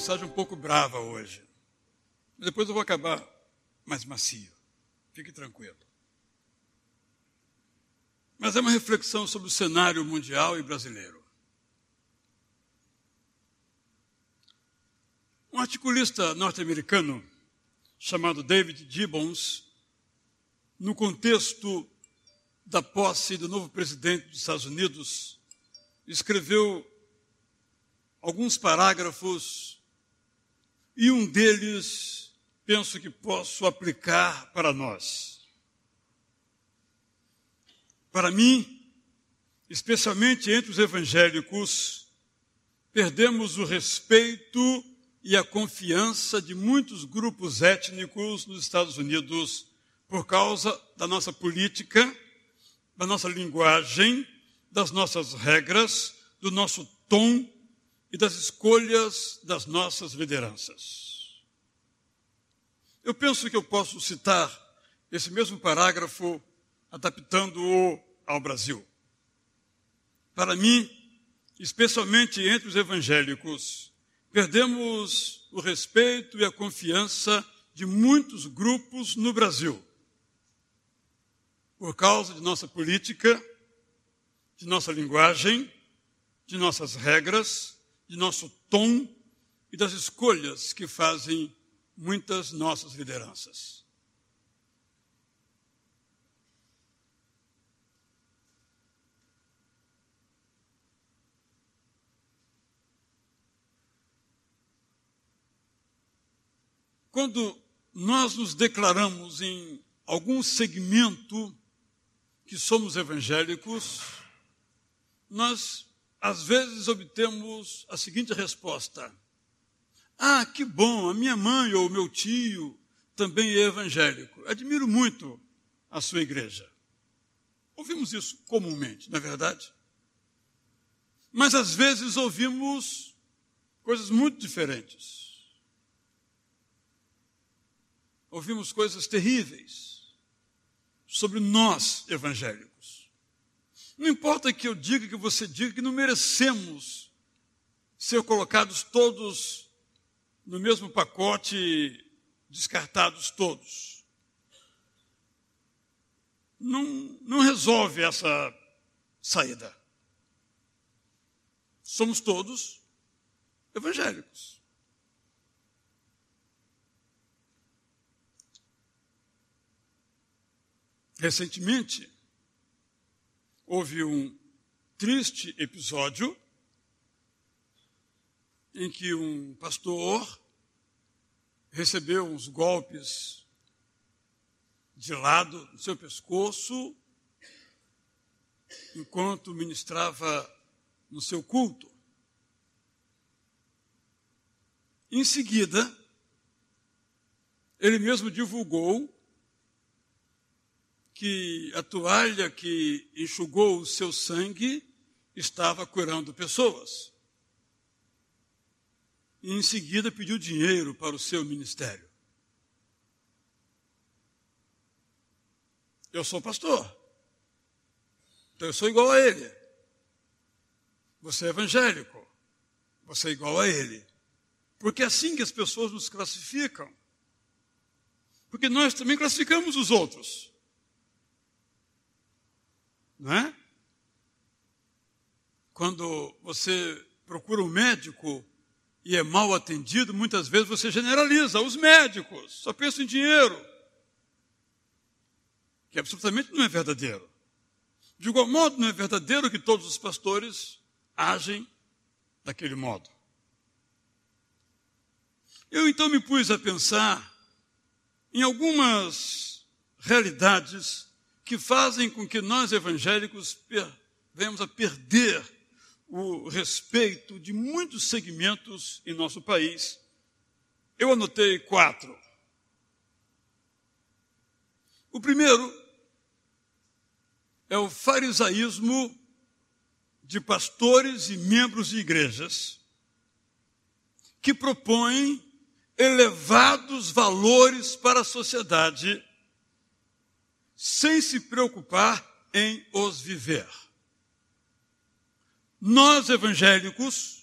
mensagem um pouco brava hoje. Depois eu vou acabar mais macio. Fique tranquilo. Mas é uma reflexão sobre o cenário mundial e brasileiro. Um articulista norte-americano chamado David Gibbons, no contexto da posse do novo presidente dos Estados Unidos, escreveu alguns parágrafos e um deles penso que posso aplicar para nós. Para mim, especialmente entre os evangélicos, perdemos o respeito e a confiança de muitos grupos étnicos nos Estados Unidos por causa da nossa política, da nossa linguagem, das nossas regras, do nosso tom e das escolhas das nossas lideranças. Eu penso que eu posso citar esse mesmo parágrafo adaptando-o ao Brasil. Para mim, especialmente entre os evangélicos, perdemos o respeito e a confiança de muitos grupos no Brasil. Por causa de nossa política, de nossa linguagem, de nossas regras, de nosso tom e das escolhas que fazem muitas nossas lideranças. Quando nós nos declaramos em algum segmento que somos evangélicos, nós às vezes obtemos a seguinte resposta: Ah, que bom, a minha mãe ou meu tio também é evangélico. Admiro muito a sua igreja. Ouvimos isso comumente, não é verdade? Mas às vezes ouvimos coisas muito diferentes. Ouvimos coisas terríveis sobre nós evangélicos. Não importa que eu diga, que você diga, que não merecemos ser colocados todos no mesmo pacote, descartados todos. Não, não resolve essa saída. Somos todos evangélicos. Recentemente, houve um triste episódio em que um pastor recebeu uns golpes de lado no seu pescoço enquanto ministrava no seu culto. Em seguida, ele mesmo divulgou que a toalha que enxugou o seu sangue estava curando pessoas. E em seguida pediu dinheiro para o seu ministério. Eu sou pastor. Então eu sou igual a ele. Você é evangélico. Você é igual a ele. Porque é assim que as pessoas nos classificam. Porque nós também classificamos os outros. Não é? Quando você procura um médico e é mal atendido, muitas vezes você generaliza os médicos, só pensam em dinheiro, que absolutamente não é verdadeiro. De igual modo, não é verdadeiro que todos os pastores agem daquele modo. Eu então me pus a pensar em algumas realidades que fazem com que nós evangélicos venhamos a perder o respeito de muitos segmentos em nosso país. Eu anotei quatro. O primeiro é o farisaísmo de pastores e membros de igrejas que propõem elevados valores para a sociedade sem se preocupar em os viver. Nós evangélicos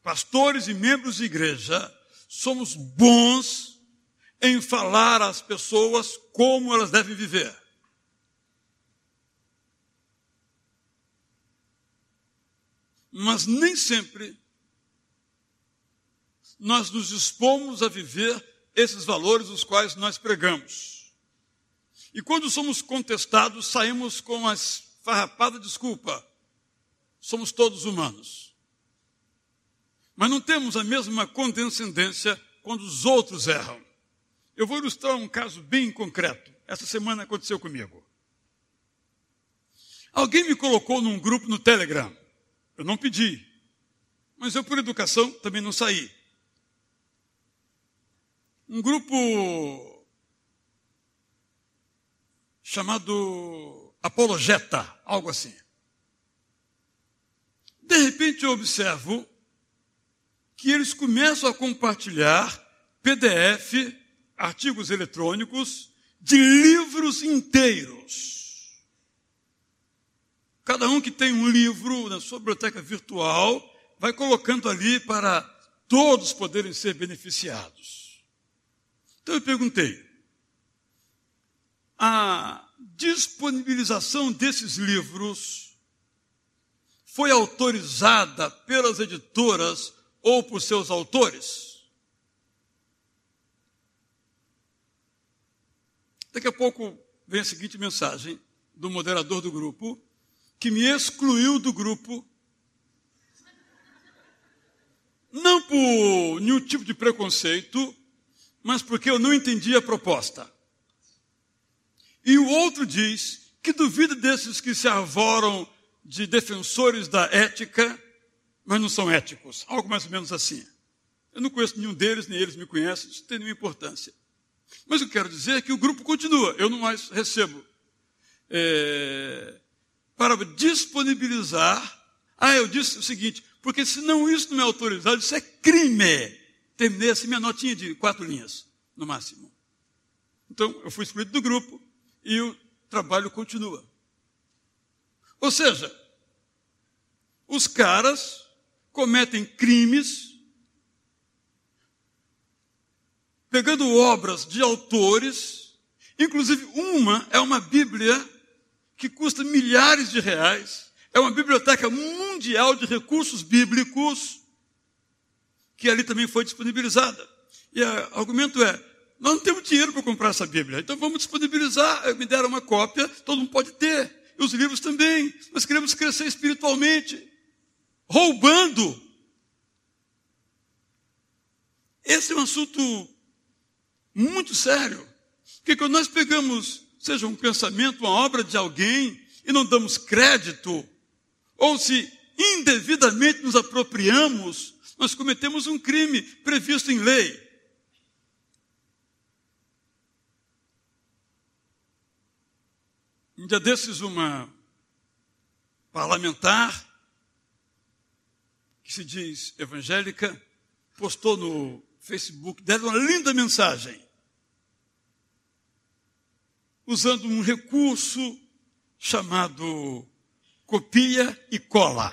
pastores e membros de igreja, somos bons em falar às pessoas como elas devem viver. Mas nem sempre nós nos dispomos a viver esses valores os quais nós pregamos. E quando somos contestados, saímos com a farrapada desculpa. Somos todos humanos. Mas não temos a mesma condescendência quando os outros erram. Eu vou ilustrar um caso bem concreto. Essa semana aconteceu comigo. Alguém me colocou num grupo no Telegram. Eu não pedi. Mas eu, por educação, também não saí. Um grupo chamado Apologeta, algo assim. De repente eu observo que eles começam a compartilhar PDF, artigos eletrônicos, de livros inteiros. Cada um que tem um livro na sua biblioteca virtual vai colocando ali para todos poderem ser beneficiados. Então eu perguntei: a disponibilização desses livros foi autorizada pelas editoras ou por seus autores. Daqui a pouco vem a seguinte mensagem do moderador do grupo, que me excluiu do grupo, não por nenhum tipo de preconceito, mas porque eu não entendi a proposta. E o outro diz que duvida desses que se arvoram de defensores da ética mas não são éticos. Algo mais ou menos assim. Eu não conheço nenhum deles, nem eles me conhecem, isso não tem nenhuma importância. Mas eu quero dizer que o grupo continua, eu não mais recebo. É, para disponibilizar. Ah, eu disse o seguinte, porque senão isso não é autorizado, isso é crime. Terminei assim minha notinha de quatro linhas, no máximo. Então, eu fui excluído do grupo e o trabalho continua. Ou seja, os caras cometem crimes, pegando obras de autores, inclusive uma é uma Bíblia que custa milhares de reais, é uma biblioteca mundial de recursos bíblicos, que ali também foi disponibilizada. E o argumento é: nós não temos dinheiro para comprar essa Bíblia, então vamos disponibilizar. Me deram uma cópia, todo mundo pode ter, e os livros também. Nós queremos crescer espiritualmente roubando. Esse é um assunto muito sério. Porque quando nós pegamos, seja um pensamento, uma obra de alguém, e não damos crédito, ou se indevidamente nos apropriamos, nós cometemos um crime previsto em lei. Um dia desses, uma parlamentar que se diz evangélica, postou no Facebook dela uma linda mensagem, usando um recurso chamado copia e cola.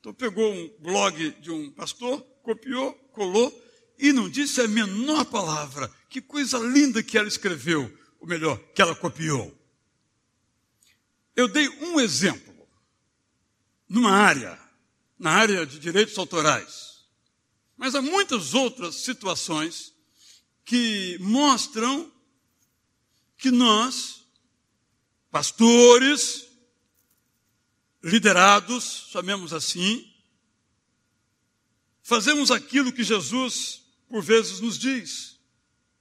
Então pegou um blog de um pastor, copiou, colou e não disse a menor palavra. Que coisa linda que ela escreveu, ou melhor, que ela copiou. Eu dei um exemplo numa área na área de direitos autorais. Mas há muitas outras situações que mostram que nós, pastores, liderados, chamemos assim, fazemos aquilo que Jesus, por vezes, nos diz.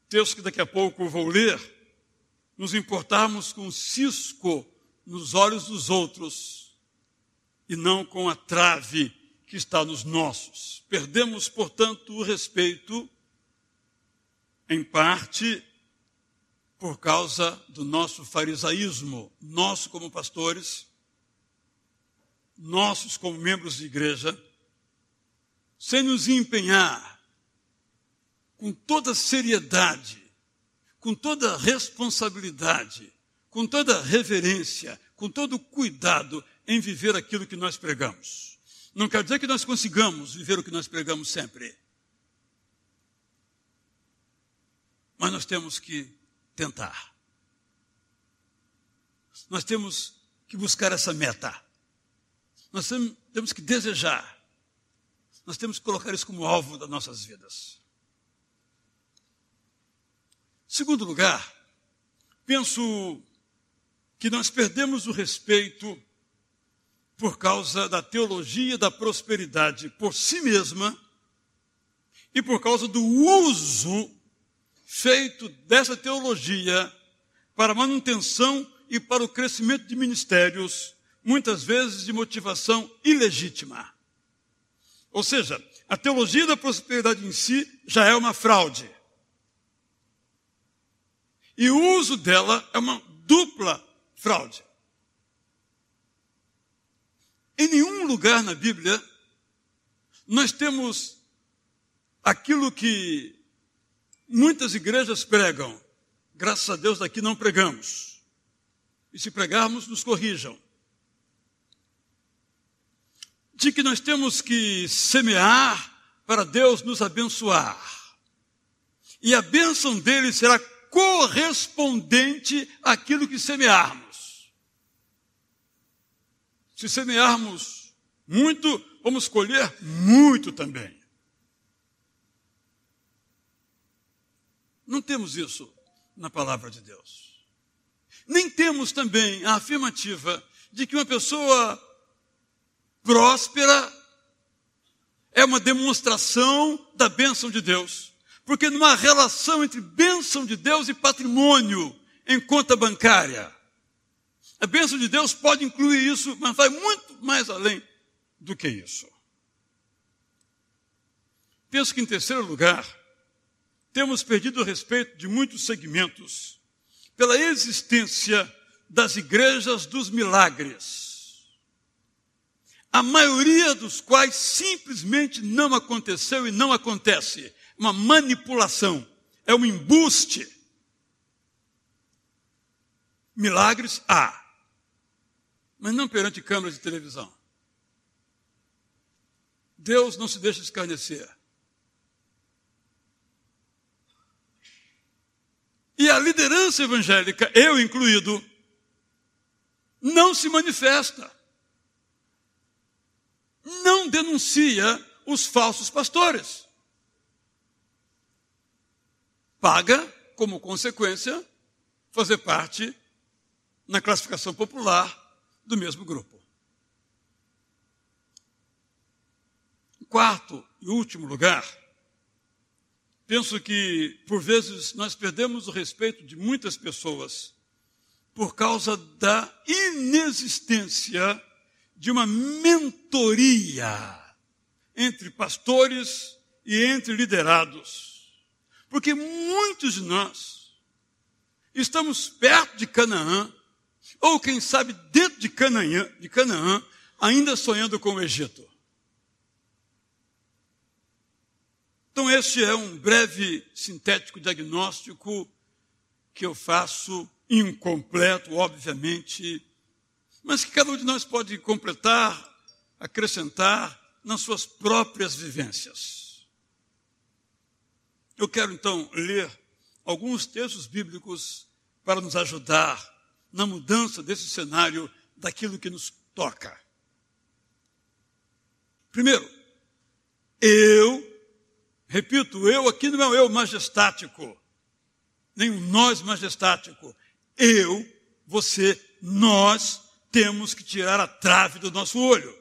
Texto que daqui a pouco vou ler, nos importarmos com o cisco nos olhos dos outros e não com a trave que está nos nossos. Perdemos, portanto, o respeito, em parte, por causa do nosso farisaísmo, nosso como pastores, nossos como membros de igreja, sem nos empenhar com toda seriedade, com toda responsabilidade, com toda reverência, com todo cuidado em viver aquilo que nós pregamos. Não quer dizer que nós consigamos viver o que nós pregamos sempre. Mas nós temos que tentar. Nós temos que buscar essa meta. Nós temos que desejar. Nós temos que colocar isso como alvo das nossas vidas. Segundo lugar, penso que nós perdemos o respeito por causa da teologia da prosperidade por si mesma e por causa do uso feito dessa teologia para manutenção e para o crescimento de ministérios, muitas vezes de motivação ilegítima. Ou seja, a teologia da prosperidade em si já é uma fraude. E o uso dela é uma dupla fraude. Em nenhum lugar na Bíblia nós temos aquilo que muitas igrejas pregam. Graças a Deus daqui não pregamos. E se pregarmos, nos corrijam. De que nós temos que semear para Deus nos abençoar. E a bênção dele será correspondente àquilo que semearmos. Se semearmos muito, vamos colher muito também. Não temos isso na palavra de Deus. Nem temos também a afirmativa de que uma pessoa próspera é uma demonstração da bênção de Deus. Porque numa relação entre bênção de Deus e patrimônio em conta bancária, a bênção de Deus pode incluir isso, mas vai muito mais além do que isso. Penso que, em terceiro lugar, temos perdido o respeito de muitos segmentos pela existência das igrejas dos milagres, a maioria dos quais simplesmente não aconteceu e não acontece. Uma manipulação, é um embuste. Milagres há, mas não perante câmeras de televisão. Deus não se deixa escarnecer. E a liderança evangélica, eu incluído, não se manifesta. Não denuncia os falsos pastores. Paga, como consequência, fazer parte na classificação popular do mesmo grupo. Quarto e último lugar, Penso que, por vezes, nós perdemos o respeito de muitas pessoas por causa da inexistência de uma mentoria entre pastores e entre liderados. Porque muitos de nós estamos perto de Canaã, ou quem sabe dentro de Canaã, de Canaã ainda sonhando com o Egito. Então, este é um breve sintético diagnóstico que eu faço, incompleto, obviamente, mas que cada um de nós pode completar, acrescentar nas suas próprias vivências. Eu quero então ler alguns textos bíblicos para nos ajudar na mudança desse cenário daquilo que nos toca. Primeiro, eu Repito, eu aqui não é um eu majestático, nem um nós majestático. Eu, você, nós temos que tirar a trave do nosso olho.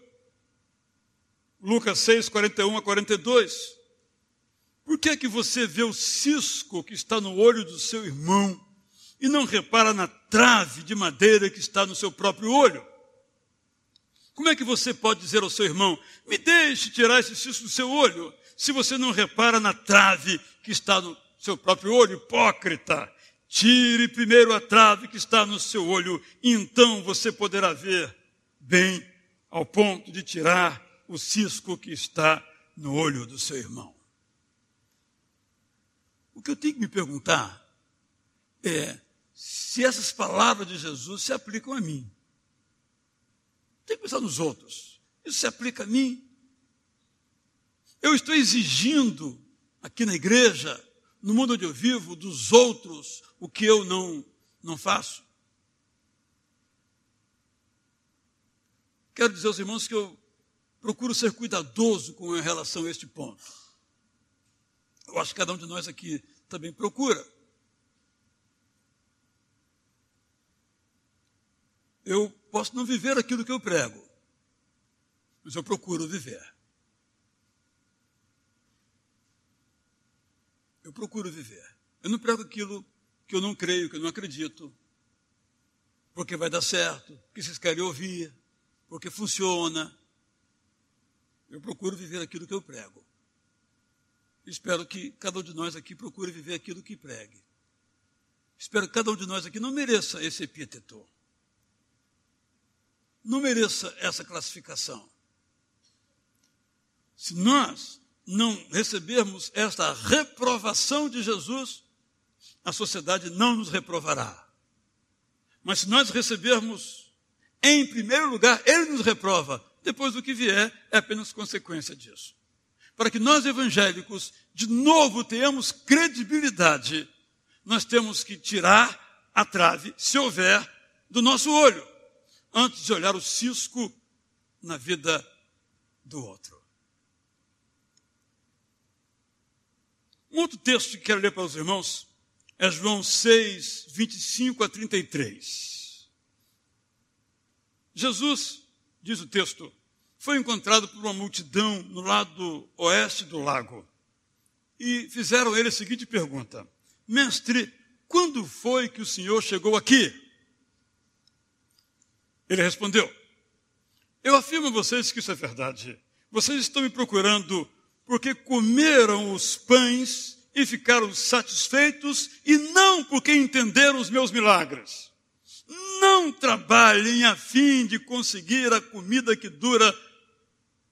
Lucas 6, 41 a 42. Por que é que você vê o cisco que está no olho do seu irmão e não repara na trave de madeira que está no seu próprio olho? Como é que você pode dizer ao seu irmão: me deixe tirar esse cisco do seu olho, se você não repara na trave que está no seu próprio olho, hipócrita, tire primeiro a trave que está no seu olho, então você poderá ver bem ao ponto de tirar o cisco que está no olho do seu irmão. O que eu tenho que me perguntar é se essas palavras de Jesus se aplicam a mim. Tem que pensar nos outros. Isso se aplica a mim. Eu estou exigindo aqui na igreja, no mundo onde eu vivo, dos outros o que eu não, não faço. Quero dizer aos irmãos que eu procuro ser cuidadoso com relação a este ponto. Eu acho que cada um de nós aqui também procura. Eu posso não viver aquilo que eu prego, mas eu procuro viver. Eu procuro viver. Eu não prego aquilo que eu não creio, que eu não acredito, porque vai dar certo, porque vocês querem ouvir, porque funciona. Eu procuro viver aquilo que eu prego. Espero que cada um de nós aqui procure viver aquilo que pregue. Espero que cada um de nós aqui não mereça esse epíteto. Não mereça essa classificação. Se nós não recebermos esta reprovação de Jesus, a sociedade não nos reprovará. Mas se nós recebermos, em primeiro lugar, Ele nos reprova, depois do que vier é apenas consequência disso. Para que nós evangélicos, de novo, tenhamos credibilidade, nós temos que tirar a trave, se houver, do nosso olho, antes de olhar o cisco na vida do outro. Um outro texto que quero ler para os irmãos é João 6, 25 a 33. Jesus, diz o texto, foi encontrado por uma multidão no lado oeste do lago. E fizeram ele a seguinte pergunta: Mestre, quando foi que o senhor chegou aqui? Ele respondeu: Eu afirmo a vocês que isso é verdade. Vocês estão me procurando porque comeram os pães e ficaram satisfeitos, e não porque entenderam os meus milagres. Não trabalhem a fim de conseguir a comida que dura.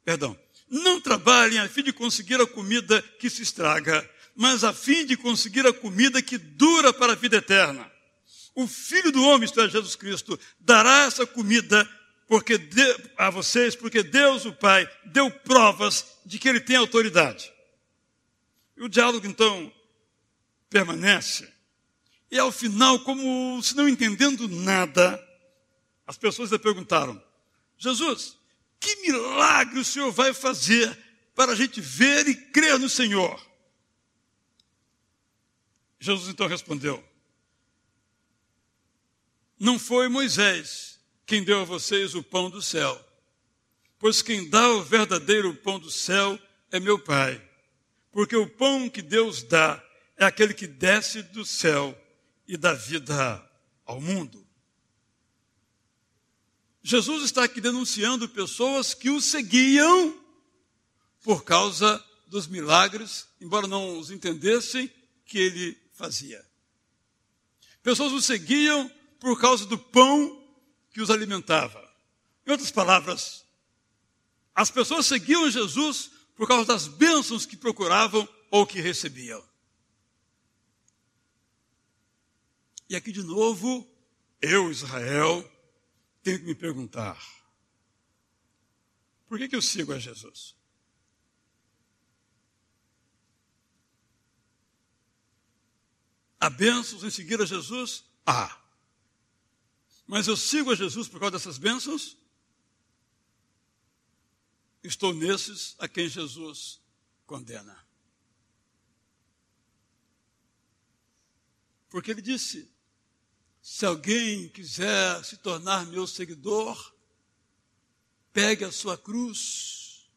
Perdão. Não trabalhem a fim de conseguir a comida que se estraga, mas a fim de conseguir a comida que dura para a vida eterna. O Filho do Homem, isto é Jesus Cristo, dará essa comida porque de, a vocês, porque Deus, o Pai, deu provas de que ele tem autoridade. E o diálogo, então, permanece. E ao final, como se não entendendo nada, as pessoas lhe perguntaram: Jesus, que milagre o Senhor vai fazer para a gente ver e crer no Senhor? Jesus então respondeu: Não foi Moisés quem deu a vocês o pão do céu. Pois quem dá o verdadeiro pão do céu é meu Pai. Porque o pão que Deus dá é aquele que desce do céu e dá vida ao mundo. Jesus está aqui denunciando pessoas que o seguiam por causa dos milagres, embora não os entendessem que ele fazia. Pessoas o seguiam por causa do pão que os alimentava. Em outras palavras, as pessoas seguiam Jesus por causa das bênçãos que procuravam ou que recebiam. E aqui de novo, eu, Israel, tenho que me perguntar: por que, que eu sigo a Jesus? Há bênçãos em seguir a Jesus? Há. Ah. Mas eu sigo a Jesus por causa dessas bênçãos? Estou nesses a quem Jesus condena. Porque ele disse: se alguém quiser se tornar meu seguidor, pegue a sua cruz.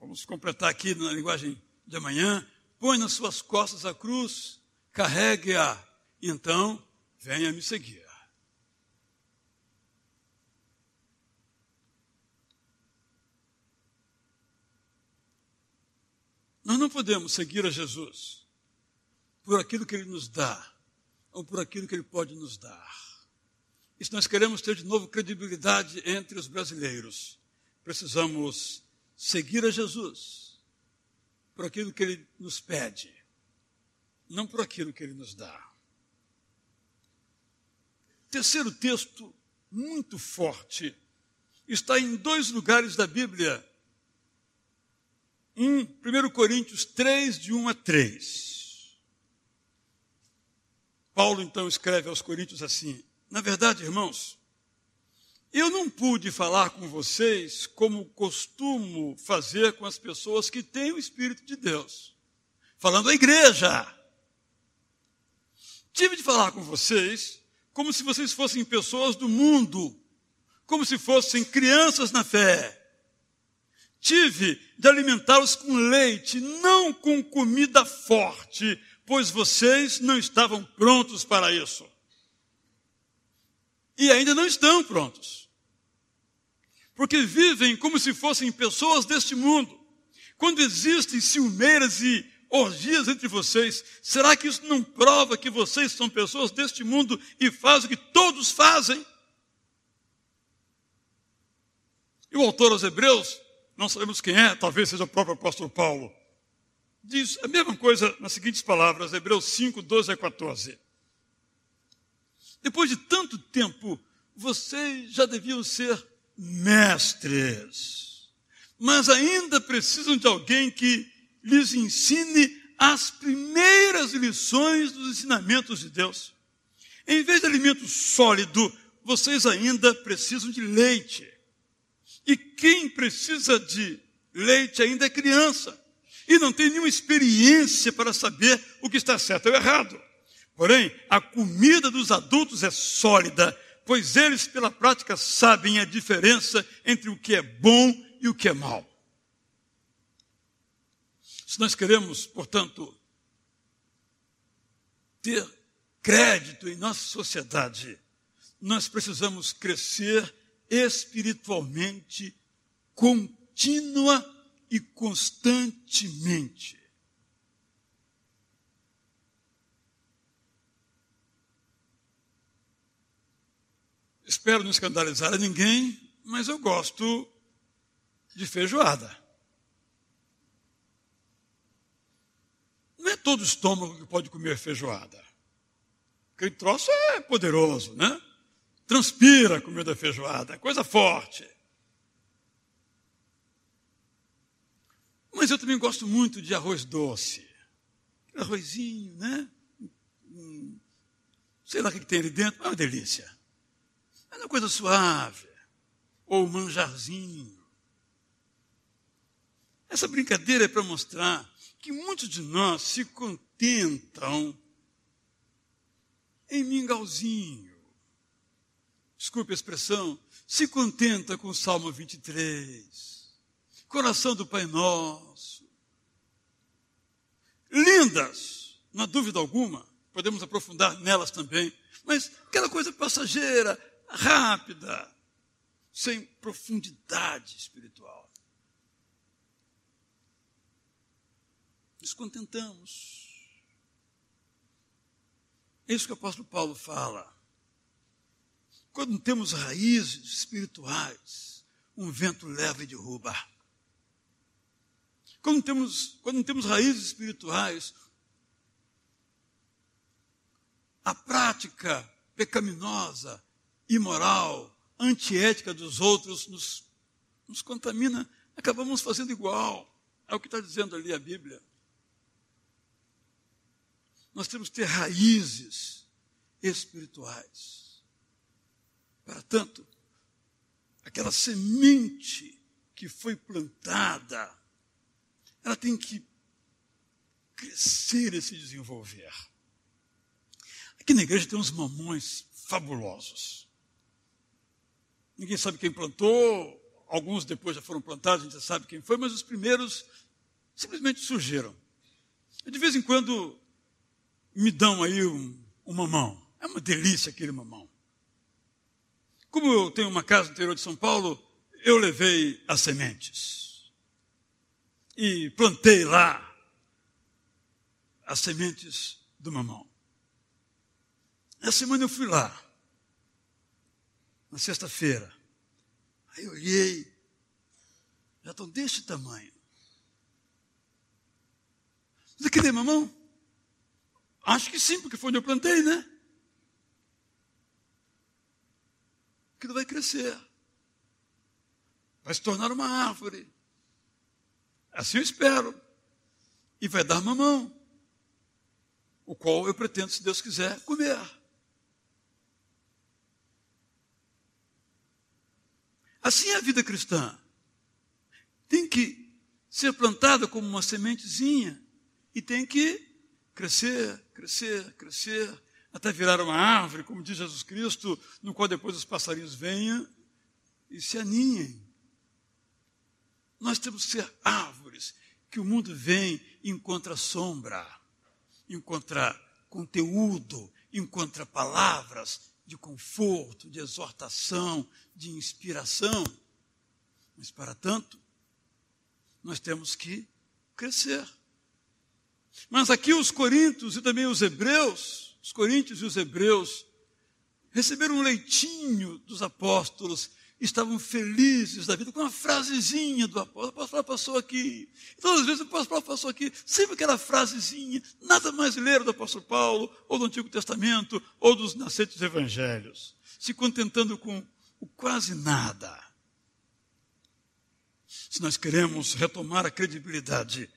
Vamos completar aqui na linguagem de amanhã. Põe nas suas costas a cruz, carregue-a, então venha me seguir. Nós não podemos seguir a Jesus por aquilo que Ele nos dá, ou por aquilo que Ele pode nos dar. E se nós queremos ter de novo credibilidade entre os brasileiros, precisamos seguir a Jesus por aquilo que Ele nos pede, não por aquilo que Ele nos dá. Terceiro texto muito forte está em dois lugares da Bíblia. Um, 1 Coríntios 3, de 1 a 3. Paulo então escreve aos Coríntios assim: Na verdade, irmãos, eu não pude falar com vocês como costumo fazer com as pessoas que têm o Espírito de Deus, falando à igreja. Tive de falar com vocês como se vocês fossem pessoas do mundo, como se fossem crianças na fé. Tive de alimentá-los com leite, não com comida forte, pois vocês não estavam prontos para isso. E ainda não estão prontos. Porque vivem como se fossem pessoas deste mundo. Quando existem ciumeiras e orgias entre vocês, será que isso não prova que vocês são pessoas deste mundo e fazem o que todos fazem? E o autor aos Hebreus, não sabemos quem é, talvez seja o próprio apóstolo Paulo, diz a mesma coisa nas seguintes palavras, Hebreus 5, 12 a 14. Depois de tanto tempo, vocês já deviam ser mestres, mas ainda precisam de alguém que lhes ensine as primeiras lições dos ensinamentos de Deus. Em vez de alimento sólido, vocês ainda precisam de leite. E quem precisa de leite ainda é criança. E não tem nenhuma experiência para saber o que está certo ou errado. Porém, a comida dos adultos é sólida, pois eles, pela prática, sabem a diferença entre o que é bom e o que é mal. Se nós queremos, portanto, ter crédito em nossa sociedade, nós precisamos crescer espiritualmente, contínua e constantemente. Espero não escandalizar a ninguém, mas eu gosto de feijoada. Não é todo estômago que pode comer feijoada. Aquele troço é poderoso, né? Transpira a comida feijoada, coisa forte. Mas eu também gosto muito de arroz doce. Arrozinho, né? Sei lá o que tem ali dentro, é uma delícia. É uma coisa suave. Ou manjarzinho. Essa brincadeira é para mostrar que muitos de nós se contentam em mingauzinho. Desculpe a expressão, se contenta com o Salmo 23, coração do Pai Nosso. Lindas, há dúvida alguma, podemos aprofundar nelas também, mas aquela coisa passageira, rápida, sem profundidade espiritual. nos contentamos. É isso que o apóstolo Paulo fala. Quando temos raízes espirituais, um vento leva e derruba. Quando temos, quando temos raízes espirituais, a prática pecaminosa, imoral, antiética dos outros nos, nos contamina, acabamos fazendo igual. É o que está dizendo ali a Bíblia. Nós temos que ter raízes espirituais. Para tanto, aquela semente que foi plantada, ela tem que crescer e se desenvolver. Aqui na igreja tem uns mamões fabulosos. Ninguém sabe quem plantou, alguns depois já foram plantados, a gente já sabe quem foi, mas os primeiros simplesmente surgiram. E de vez em quando me dão aí um, um mamão. É uma delícia aquele mamão. Como eu tenho uma casa no interior de São Paulo, eu levei as sementes. E plantei lá as sementes do mamão. Essa semana eu fui lá, na sexta-feira. Aí eu olhei, já estão deste tamanho. Você quer mamão? Acho que sim, porque foi onde eu plantei, né? Aquilo vai crescer. vai se tornar uma árvore. Assim eu espero. E vai dar mamão, o qual eu pretendo, se Deus quiser, comer. Assim é a vida cristã. Tem que ser plantada como uma sementezinha e tem que crescer, crescer, crescer, até virar uma árvore, como diz Jesus Cristo, no qual depois os passarinhos venham e se aninhem. Nós temos que ser árvores que o mundo vem e encontra sombra, encontra conteúdo, encontra palavras de conforto, de exortação, de inspiração. Mas, para tanto, nós temos que crescer. Mas aqui os coríntios e também os hebreus, os coríntios e os hebreus, receberam um leitinho dos apóstolos estavam felizes da vida com uma frasezinha do apóstolo. O apóstolo passou aqui. Todas as vezes o apóstolo passou aqui, sempre aquela frasezinha, nada mais ler do apóstolo Paulo, ou do Antigo Testamento, ou dos nascentes evangelhos, se contentando com o quase nada. Se nós queremos retomar a credibilidade,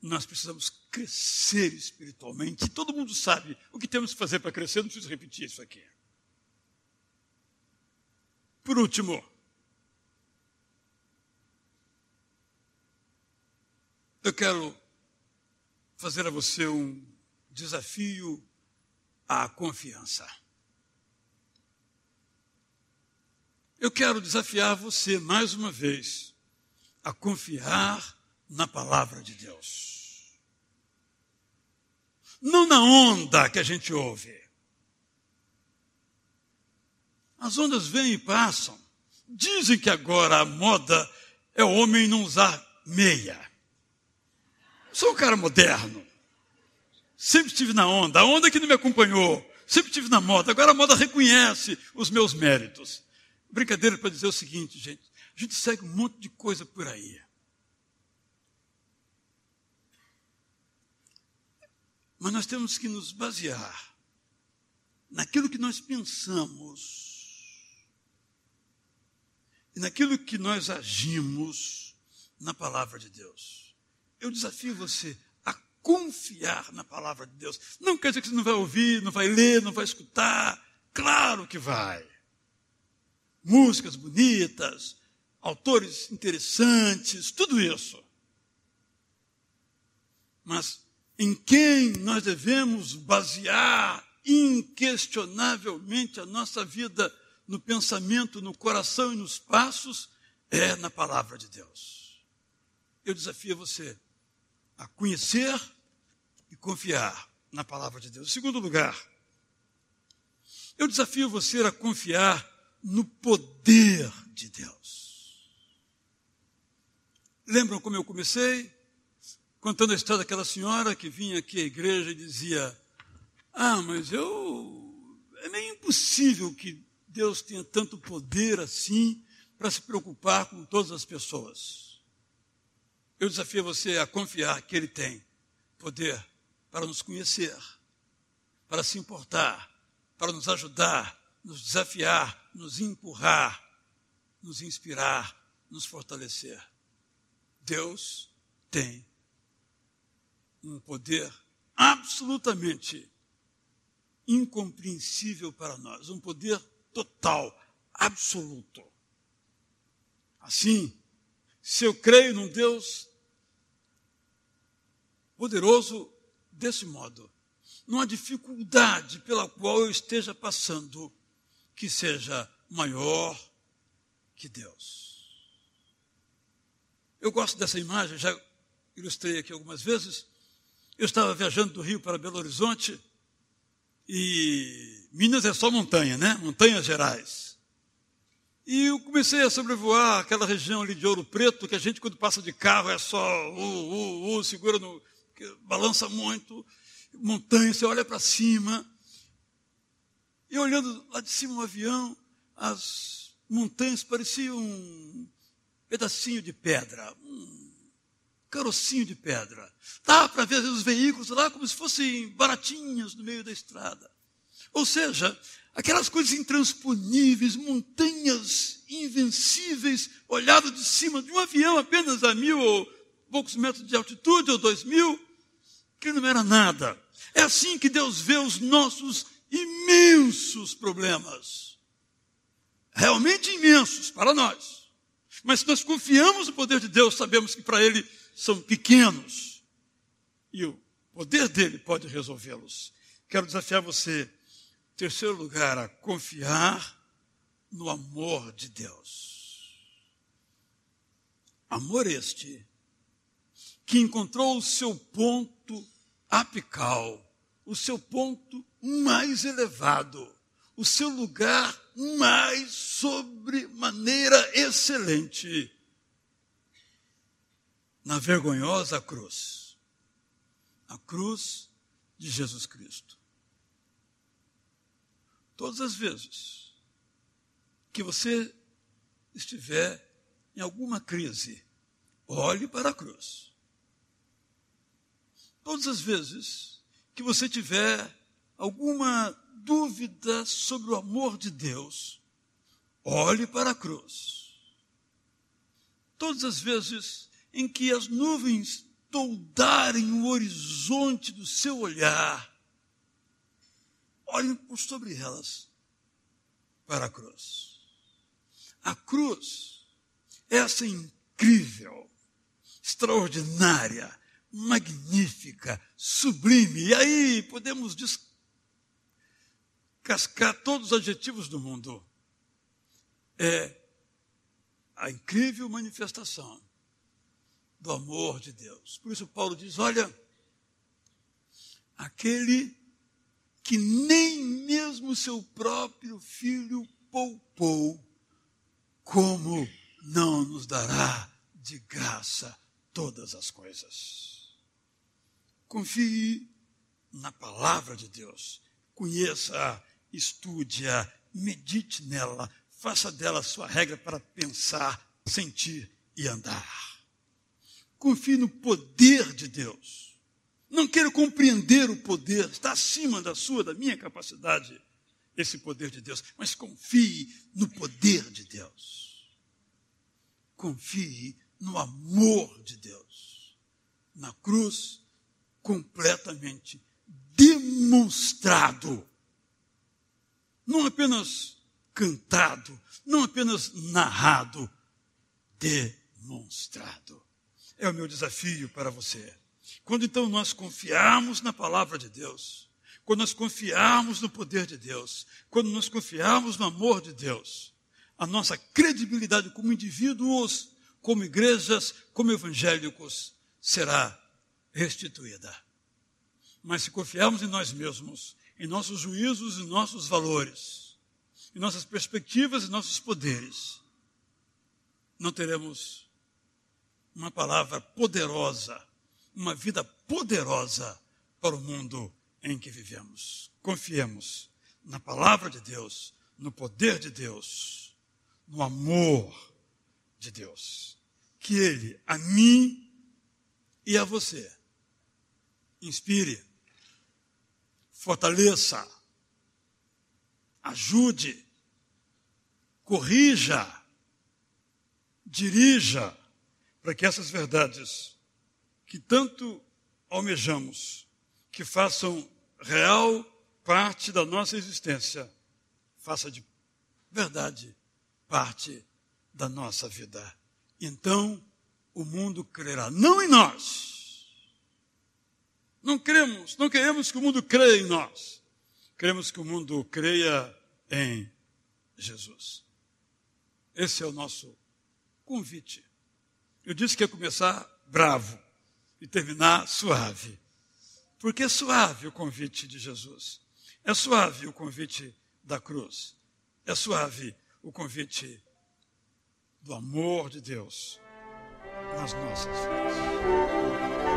nós precisamos crescer espiritualmente. Todo mundo sabe o que temos que fazer para crescer, não preciso repetir isso aqui. Por último, eu quero fazer a você um desafio à confiança. Eu quero desafiar você mais uma vez a confiar na palavra de Deus. Não na onda que a gente ouve. As ondas vêm e passam. Dizem que agora a moda é o homem não usar meia. Sou um cara moderno. Sempre estive na onda. A onda que não me acompanhou. Sempre estive na moda. Agora a moda reconhece os meus méritos. Brincadeira para dizer o seguinte, gente. A gente segue um monte de coisa por aí. Mas nós temos que nos basear naquilo que nós pensamos e naquilo que nós agimos na palavra de Deus. Eu desafio você a confiar na palavra de Deus. Não quer dizer que você não vai ouvir, não vai ler, não vai escutar. Claro que vai. Músicas bonitas, autores interessantes, tudo isso. Mas em quem nós devemos basear inquestionavelmente a nossa vida no pensamento, no coração e nos passos é na palavra de Deus. Eu desafio você a conhecer e confiar na palavra de Deus. Em segundo lugar, eu desafio você a confiar no poder de Deus. Lembram como eu comecei? Contando a história daquela senhora que vinha aqui à igreja e dizia: Ah, mas eu. É meio impossível que Deus tenha tanto poder assim para se preocupar com todas as pessoas. Eu desafio você a confiar que Ele tem poder para nos conhecer, para se importar, para nos ajudar, nos desafiar, nos empurrar, nos inspirar, nos fortalecer. Deus tem um poder absolutamente incompreensível para nós, um poder total, absoluto. Assim, se eu creio num Deus poderoso desse modo, não há dificuldade pela qual eu esteja passando que seja maior que Deus. Eu gosto dessa imagem, já ilustrei aqui algumas vezes. Eu estava viajando do Rio para Belo Horizonte e Minas é só montanha, né? Montanhas Gerais. E eu comecei a sobrevoar aquela região ali de Ouro Preto, que a gente, quando passa de carro, é só uh, uh, uh, segura no. balança muito. Montanha, você olha para cima. E olhando lá de cima um avião, as montanhas pareciam um pedacinho de pedra, um carocinho de pedra. Dá para ver os veículos lá como se fossem baratinhos no meio da estrada. Ou seja, aquelas coisas intransponíveis, montanhas invencíveis, olhado de cima de um avião apenas a mil ou poucos metros de altitude, ou dois mil, que não era nada. É assim que Deus vê os nossos imensos problemas. Realmente imensos para nós. Mas se nós confiamos no poder de Deus, sabemos que para Ele são pequenos. E o poder dele pode resolvê-los. Quero desafiar você, em terceiro lugar, a confiar no amor de Deus. Amor este que encontrou o seu ponto apical, o seu ponto mais elevado, o seu lugar mais sobremaneira excelente na vergonhosa cruz. A cruz de Jesus Cristo. Todas as vezes que você estiver em alguma crise, olhe para a cruz. Todas as vezes que você tiver alguma dúvida sobre o amor de Deus, olhe para a cruz. Todas as vezes em que as nuvens toldarem o horizonte do seu olhar, olhem por sobre elas para a cruz. A cruz, essa incrível, extraordinária, magnífica, sublime, e aí podemos cascar todos os adjetivos do mundo. É a incrível manifestação do amor de Deus. Por isso, Paulo diz: olha, aquele que nem mesmo seu próprio filho poupou, como não nos dará de graça todas as coisas? Confie na palavra de Deus, conheça estude-a, medite nela, faça dela sua regra para pensar, sentir e andar. Confie no poder de Deus. Não queira compreender o poder, está acima da sua, da minha capacidade, esse poder de Deus, mas confie no poder de Deus. Confie no amor de Deus. Na cruz, completamente demonstrado não apenas cantado, não apenas narrado, demonstrado. É o meu desafio para você. Quando então nós confiarmos na palavra de Deus, quando nós confiarmos no poder de Deus, quando nós confiarmos no amor de Deus, a nossa credibilidade como indivíduos, como igrejas, como evangélicos, será restituída. Mas se confiarmos em nós mesmos, em nossos juízos e nossos valores, em nossas perspectivas e nossos poderes, não teremos uma palavra poderosa, uma vida poderosa para o mundo em que vivemos. Confiemos na palavra de Deus, no poder de Deus, no amor de Deus. Que Ele, a mim e a você, inspire fortaleça, ajude, corrija, dirija, para que essas verdades que tanto almejamos, que façam real parte da nossa existência, faça de verdade parte da nossa vida. Então o mundo crerá, não em nós, não queremos, não queremos que o mundo creia em nós. Queremos que o mundo creia em Jesus. Esse é o nosso convite. Eu disse que ia começar bravo e terminar suave. Porque é suave o convite de Jesus. É suave o convite da cruz. É suave o convite do amor de Deus nas nossas vidas.